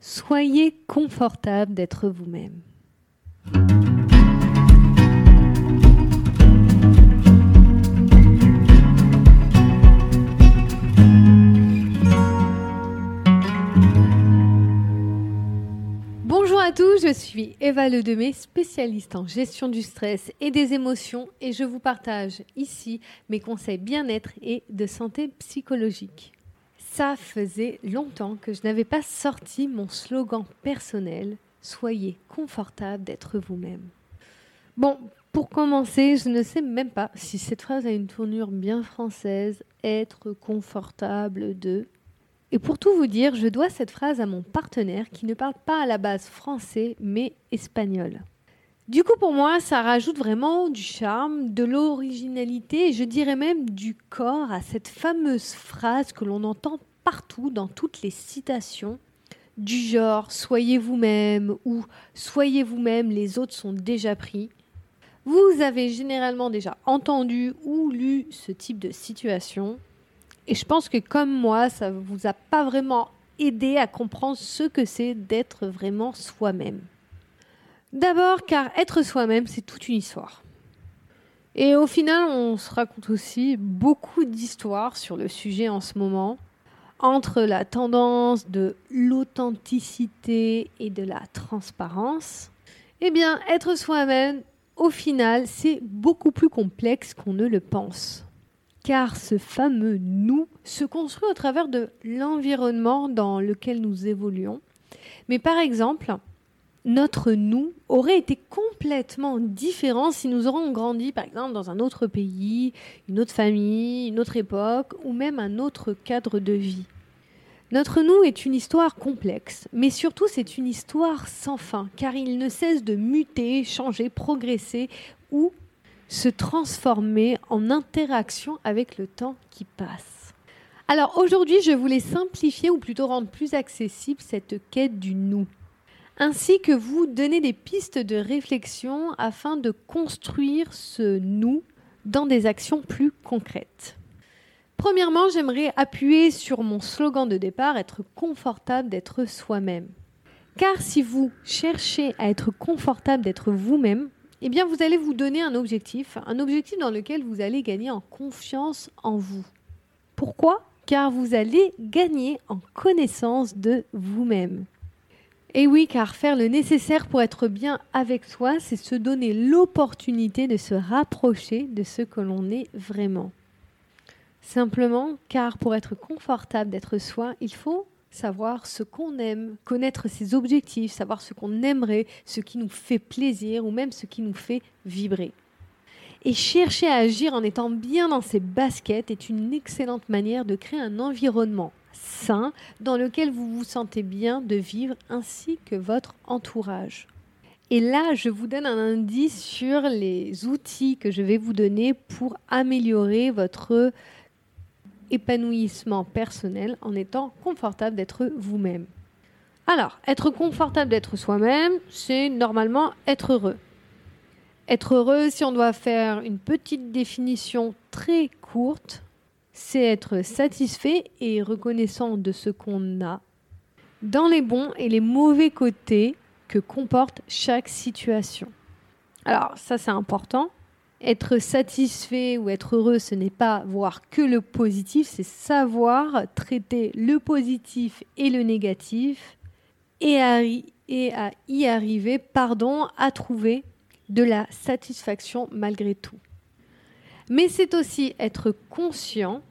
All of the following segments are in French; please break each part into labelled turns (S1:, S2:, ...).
S1: Soyez confortable d'être vous-même. Bonjour à tous, je suis Eva Ledemé, spécialiste en gestion du stress et des émotions et je vous partage ici mes conseils bien-être et de santé psychologique. Ça faisait longtemps que je n'avais pas sorti mon slogan personnel Soyez confortable d'être vous-même. Bon, pour commencer, je ne sais même pas si cette phrase a une tournure bien française, être confortable de. Et pour tout vous dire, je dois cette phrase à mon partenaire qui ne parle pas à la base français mais espagnol. Du coup, pour moi, ça rajoute vraiment du charme, de l'originalité et je dirais même du corps à cette fameuse phrase que l'on entend partout dans toutes les citations du genre soyez vous-même ou soyez vous-même, les autres sont déjà pris. Vous avez généralement déjà entendu ou lu ce type de situation et je pense que comme moi, ça ne vous a pas vraiment aidé à comprendre ce que c'est d'être vraiment soi-même. D'abord car être soi-même, c'est toute une histoire. Et au final, on se raconte aussi beaucoup d'histoires sur le sujet en ce moment, entre la tendance de l'authenticité et de la transparence. Eh bien, être soi-même, au final, c'est beaucoup plus complexe qu'on ne le pense. Car ce fameux nous se construit au travers de l'environnement dans lequel nous évoluons. Mais par exemple, notre nous aurait été complètement différent si nous aurions grandi, par exemple, dans un autre pays, une autre famille, une autre époque, ou même un autre cadre de vie. Notre nous est une histoire complexe, mais surtout c'est une histoire sans fin, car il ne cesse de muter, changer, progresser ou se transformer en interaction avec le temps qui passe. Alors aujourd'hui, je voulais simplifier ou plutôt rendre plus accessible cette quête du nous ainsi que vous donner des pistes de réflexion afin de construire ce nous dans des actions plus concrètes. Premièrement, j'aimerais appuyer sur mon slogan de départ, être confortable d'être soi-même. Car si vous cherchez à être confortable d'être vous-même, eh bien vous allez vous donner un objectif, un objectif dans lequel vous allez gagner en confiance en vous. Pourquoi? Car vous allez gagner en connaissance de vous-même. Et oui, car faire le nécessaire pour être bien avec soi, c'est se donner l'opportunité de se rapprocher de ce que l'on est vraiment. Simplement, car pour être confortable d'être soi, il faut savoir ce qu'on aime, connaître ses objectifs, savoir ce qu'on aimerait, ce qui nous fait plaisir ou même ce qui nous fait vibrer. Et chercher à agir en étant bien dans ses baskets est une excellente manière de créer un environnement sain dans lequel vous vous sentez bien de vivre ainsi que votre entourage. Et là, je vous donne un indice sur les outils que je vais vous donner pour améliorer votre épanouissement personnel en étant confortable d'être vous-même. Alors, être confortable d'être soi-même, c'est normalement être heureux. Être heureux, si on doit faire une petite définition très courte, c'est être satisfait et reconnaissant de ce qu'on a, dans les bons et les mauvais côtés que comporte chaque situation. Alors ça c'est important. Être satisfait ou être heureux, ce n'est pas voir que le positif, c'est savoir traiter le positif et le négatif et à, et à y arriver, pardon, à trouver de la satisfaction malgré tout mais c'est aussi être conscient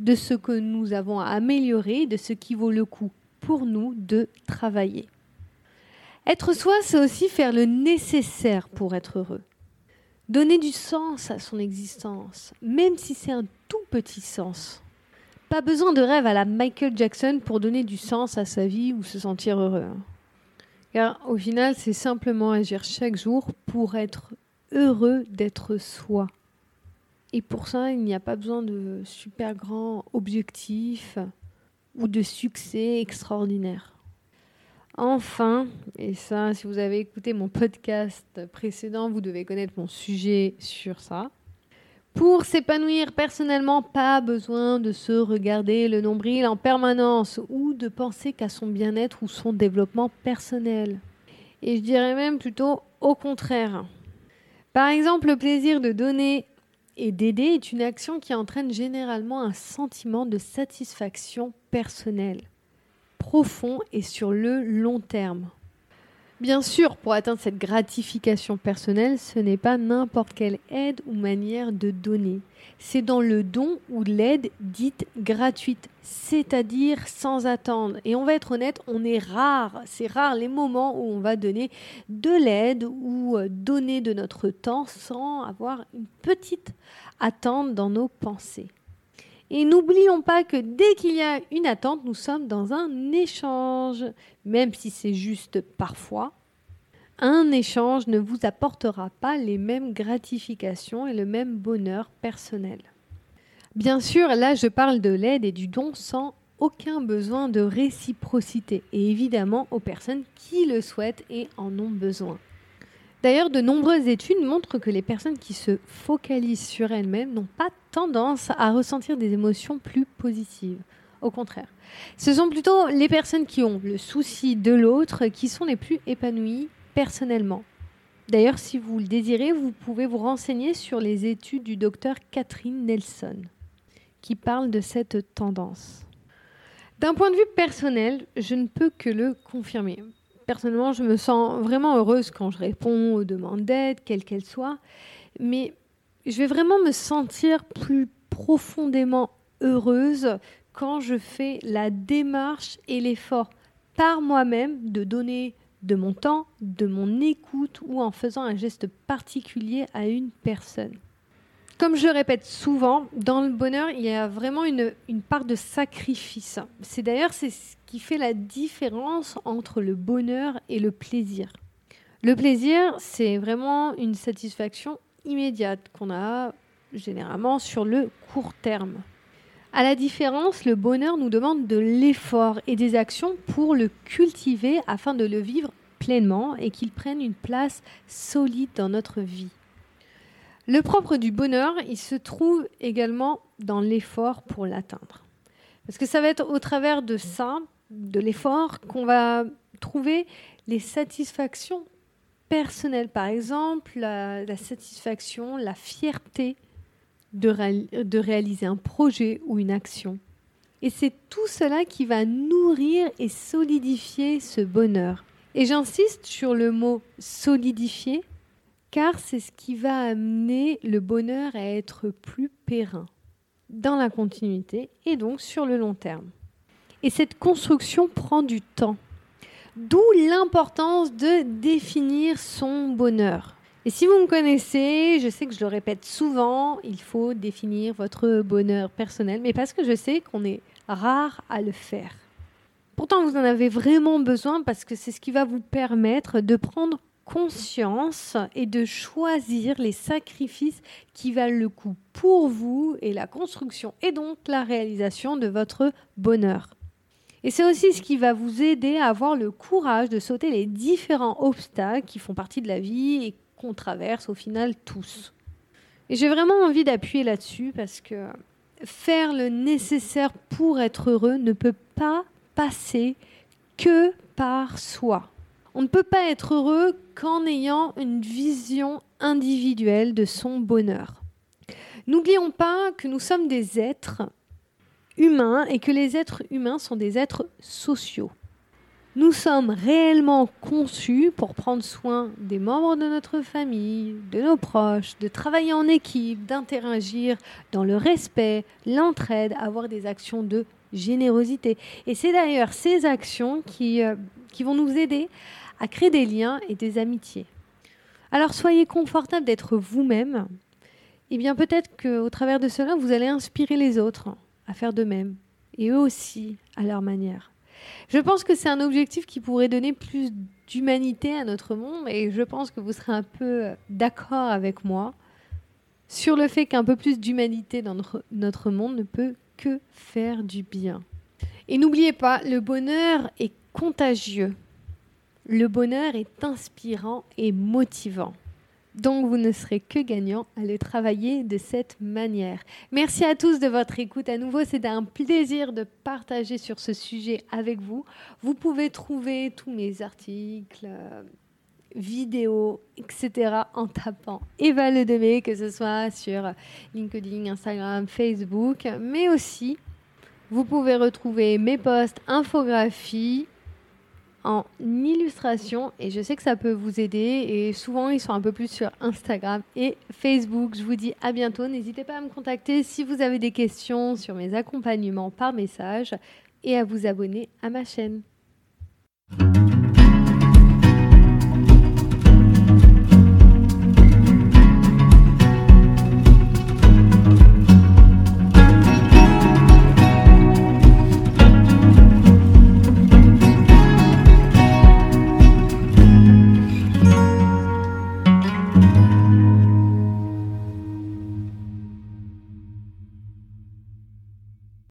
S1: de ce que nous avons à améliorer, de ce qui vaut le coup pour nous de travailler. Être soi, c'est aussi faire le nécessaire pour être heureux. Donner du sens à son existence, même si c'est un tout petit sens. Pas besoin de rêve à la Michael Jackson pour donner du sens à sa vie ou se sentir heureux. Car au final, c'est simplement agir chaque jour pour être heureux d'être soi. Et pour ça, il n'y a pas besoin de super grands objectifs ou de succès extraordinaires. Enfin, et ça, si vous avez écouté mon podcast précédent, vous devez connaître mon sujet sur ça. Pour s'épanouir personnellement, pas besoin de se regarder le nombril en permanence ou de penser qu'à son bien-être ou son développement personnel. Et je dirais même plutôt au contraire. Par exemple, le plaisir de donner et d'aider est une action qui entraîne généralement un sentiment de satisfaction personnelle, profond et sur le long terme. Bien sûr, pour atteindre cette gratification personnelle, ce n'est pas n'importe quelle aide ou manière de donner. C'est dans le don ou l'aide dite gratuite, c'est-à-dire sans attendre. Et on va être honnête, on est rare, c'est rare les moments où on va donner de l'aide ou euh, donner de notre temps sans avoir une petite attente dans nos pensées. Et n'oublions pas que dès qu'il y a une attente, nous sommes dans un échange. Même si c'est juste parfois, un échange ne vous apportera pas les mêmes gratifications et le même bonheur personnel. Bien sûr, là je parle de l'aide et du don sans aucun besoin de réciprocité et évidemment aux personnes qui le souhaitent et en ont besoin. D'ailleurs, de nombreuses études montrent que les personnes qui se focalisent sur elles-mêmes n'ont pas tendance à ressentir des émotions plus positives. Au contraire, ce sont plutôt les personnes qui ont le souci de l'autre qui sont les plus épanouies personnellement. D'ailleurs, si vous le désirez, vous pouvez vous renseigner sur les études du docteur Catherine Nelson, qui parle de cette tendance. D'un point de vue personnel, je ne peux que le confirmer personnellement, je me sens vraiment heureuse quand je réponds aux demandes d'aide, quelles qu'elles soient. Mais je vais vraiment me sentir plus profondément heureuse quand je fais la démarche et l'effort par moi-même de donner de mon temps, de mon écoute ou en faisant un geste particulier à une personne. Comme je répète souvent, dans le bonheur, il y a vraiment une, part de sacrifice. C'est d'ailleurs ce qui fait la différence entre le bonheur et le plaisir. Le plaisir, c'est vraiment une satisfaction immédiate qu'on a généralement sur le court terme. À la différence, le bonheur nous demande de l'effort et des actions pour le cultiver afin de le vivre pleinement et qu'il prenne une place solide dans notre vie. Le propre du bonheur, il se trouve également dans l'effort pour l'atteindre. Parce que ça va être au travers de ça, de l'effort, qu'on va trouver les satisfactions personnelles. Par exemple, la, satisfaction, la fierté de, de réaliser un projet ou une action. Et c'est tout cela qui va nourrir et solidifier ce bonheur. Et j'insiste sur le mot solidifier car c'est ce qui va amener le bonheur à être plus périn dans la continuité et donc sur le long terme. Et cette construction prend du temps, d'où l'importance de définir son bonheur. Et si vous me connaissez, je sais que je le répète souvent, il faut définir votre bonheur personnel, mais parce que je sais qu'on est rare à le faire. Pourtant, vous en avez vraiment besoin parce que c'est ce qui va vous permettre de prendre conscience et de choisir les sacrifices qui valent le coup pour vous et la construction et donc la réalisation de votre bonheur. Et c'est aussi ce qui va vous aider à avoir le courage de sauter les différents obstacles qui font partie de la vie et qu'on traverse au final tous. Et j'ai vraiment envie d'appuyer là-dessus parce que faire le nécessaire pour être heureux ne peut pas passer que par soi. On ne peut pas être heureux qu'en ayant une vision individuelle de son bonheur. N'oublions pas que nous sommes des êtres humains et que les êtres humains sont des êtres sociaux. Nous sommes réellement conçus pour prendre soin des membres de notre famille, de nos proches, de travailler en équipe, d'interagir dans le respect, l'entraide, avoir des actions de générosité. Et c'est d'ailleurs ces actions qui, euh, qui vont nous aider à créer des liens et des amitiés. Alors soyez confortable d'être vous-même. Et eh bien peut-être qu'au travers de cela, vous allez inspirer les autres à faire de même, et eux aussi à leur manière. Je pense que c'est un objectif qui pourrait donner plus d'humanité à notre monde, et je pense que vous serez un peu d'accord avec moi sur le fait qu'un peu plus d'humanité dans notre, notre monde ne peut que faire du bien. Et n'oubliez pas, le bonheur est contagieux. Le bonheur est inspirant et motivant. Donc vous ne serez que gagnant à le travailler de cette manière. Merci à tous de votre écoute. À nouveau, c'est un plaisir de partager sur ce sujet avec vous. Vous pouvez trouver tous mes articles, euh, vidéos, etc. en tapant Eva Le Demé, que ce soit sur LinkedIn, Instagram, Facebook, mais aussi vous pouvez retrouver mes posts, infographies, en illustration et je sais que ça peut vous aider et souvent ils sont un peu plus sur Instagram et Facebook. Je vous dis à bientôt. N'hésitez pas à me contacter si vous avez des questions sur mes accompagnements par message et à vous abonner à ma chaîne.